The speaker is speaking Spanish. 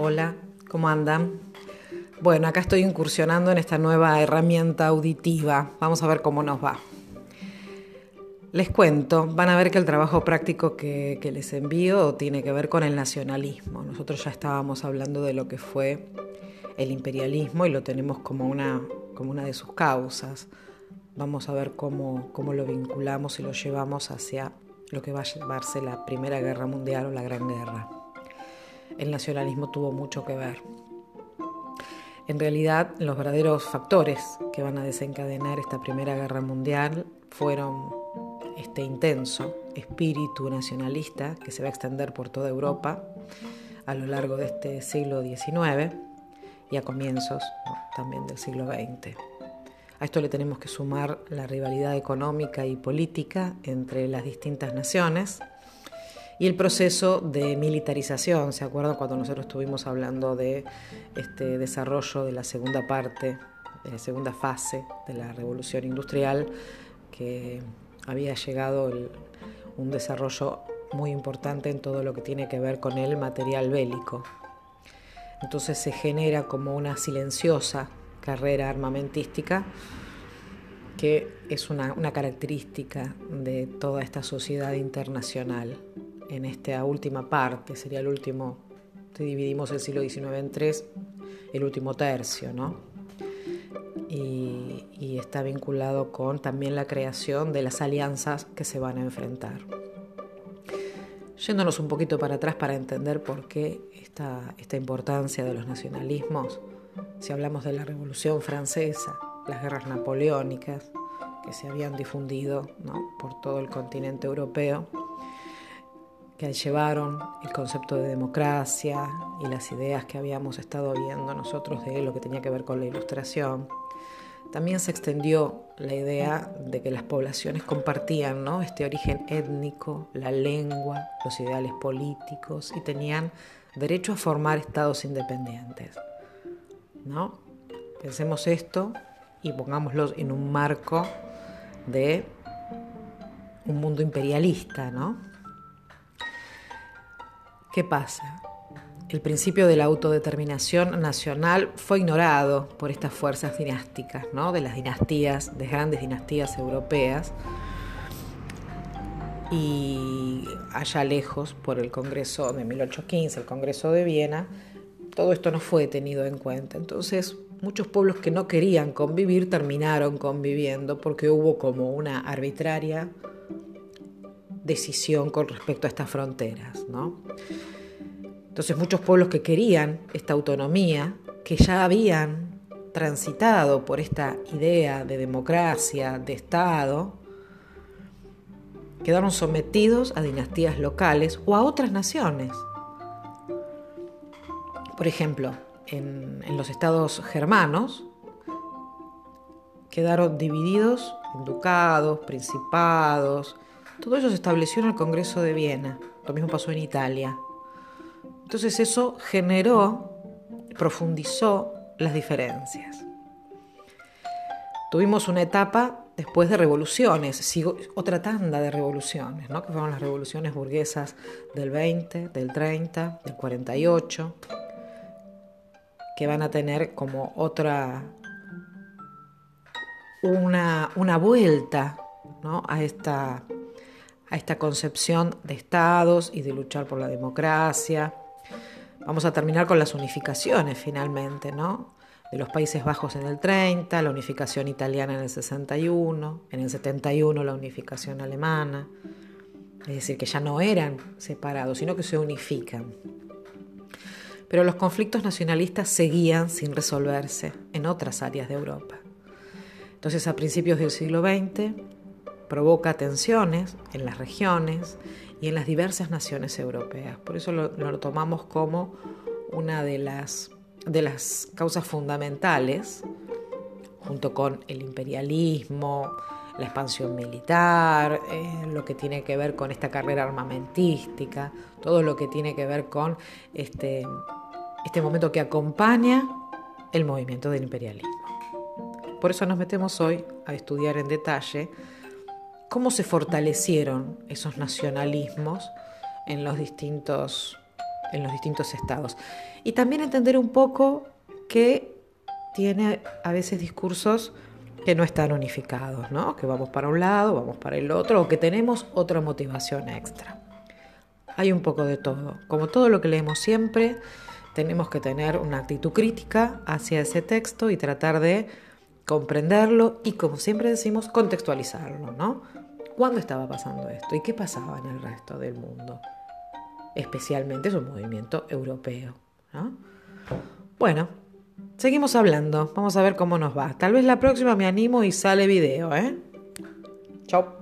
Hola, ¿cómo andan? Bueno, acá estoy incursionando en esta nueva herramienta auditiva. Vamos a ver cómo nos va. Les cuento, van a ver que el trabajo práctico que, les envío tiene que ver con el nacionalismo. Nosotros ya estábamos hablando de lo que fue el imperialismo y lo tenemos como una, como una de sus causas. Vamos a ver cómo, cómo lo vinculamos y lo llevamos hacia lo que va a llevarse la Primera Guerra Mundial o la Gran Guerra el nacionalismo tuvo mucho que ver. En realidad, los verdaderos factores que van a desencadenar esta Primera Guerra Mundial fueron este intenso espíritu nacionalista que se va a extender por toda Europa a lo largo de este siglo XIX y a comienzos también del siglo XX. A esto le tenemos que sumar la rivalidad económica y política entre las distintas naciones, y el proceso de militarización. ¿Se acuerdan cuando nosotros estuvimos hablando de este desarrollo de la segunda parte, de la segunda fase de la revolución industrial, que había llegado un desarrollo muy importante en todo lo que tiene que ver con el material bélico? Entonces se genera como una silenciosa carrera armamentística que es una, una característica de toda esta sociedad internacional en esta última parte, sería el último, si dividimos el siglo XIX en tres, el último tercio, ¿no? Y, está vinculado con también la creación de las alianzas que se van a enfrentar. Yéndonos un poquito para atrás para entender por qué esta, esta importancia de los nacionalismos, si hablamos de la Revolución Francesa, las guerras napoleónicas que se habían difundido ¿no? por todo el continente europeo, que llevaron el concepto de democracia y las ideas que habíamos estado viendo nosotros de lo que tenía que ver con la ilustración. También se extendió la idea de que las poblaciones compartían ¿no? este origen étnico, la lengua, los ideales políticos y tenían derecho a formar estados independientes. ¿no? Pensemos esto y pongámoslo en un marco de un mundo imperialista, ¿no? ¿Qué pasa? El principio de la autodeterminación nacional fue ignorado por estas fuerzas dinásticas, ¿no? de las dinastías, de grandes dinastías europeas, y allá lejos, por el Congreso de 1815, el Congreso de Viena, todo esto no fue tenido en cuenta. Entonces, muchos pueblos que no querían convivir terminaron conviviendo porque hubo como una arbitraria decisión con respecto a estas fronteras. ¿no? Entonces muchos pueblos que querían esta autonomía, que ya habían transitado por esta idea de democracia, de Estado, quedaron sometidos a dinastías locales o a otras naciones. Por ejemplo, en, en los estados germanos quedaron divididos en ducados, principados, todo eso se estableció en el Congreso de Viena. Lo mismo pasó en Italia. Entonces eso generó, profundizó las diferencias. Tuvimos una etapa después de revoluciones, otra tanda de revoluciones, ¿no? que fueron las revoluciones burguesas del 20, del 30, del 48, que van a tener como otra, una, una vuelta ¿no? a esta a esta concepción de estados y de luchar por la democracia. Vamos a terminar con las unificaciones finalmente, ¿no? De los Países Bajos en el 30, la unificación italiana en el 61, en el 71 la unificación alemana. Es decir, que ya no eran separados, sino que se unifican. Pero los conflictos nacionalistas seguían sin resolverse en otras áreas de Europa. Entonces, a principios del siglo XX, provoca tensiones en las regiones y en las diversas naciones europeas. Por eso lo, tomamos como una de las, de las causas fundamentales, junto con el imperialismo, la expansión militar, eh, lo que tiene que ver con esta carrera armamentística, todo lo que tiene que ver con este, este momento que acompaña el movimiento del imperialismo. Por eso nos metemos hoy a estudiar en detalle cómo se fortalecieron esos nacionalismos en los distintos en los distintos estados. Y también entender un poco que tiene a veces discursos que no están unificados, ¿no? que vamos para un lado, vamos para el otro, o que tenemos otra motivación extra. Hay un poco de todo. Como todo lo que leemos siempre, tenemos que tener una actitud crítica hacia ese texto y tratar de comprenderlo y, como siempre decimos, contextualizarlo, ¿no? ¿Cuándo estaba pasando esto y qué pasaba en el resto del mundo? Especialmente es un movimiento europeo, ¿no? Bueno, seguimos hablando. Vamos a ver cómo nos va. Tal vez la próxima me animo y sale video, ¿eh? Chao.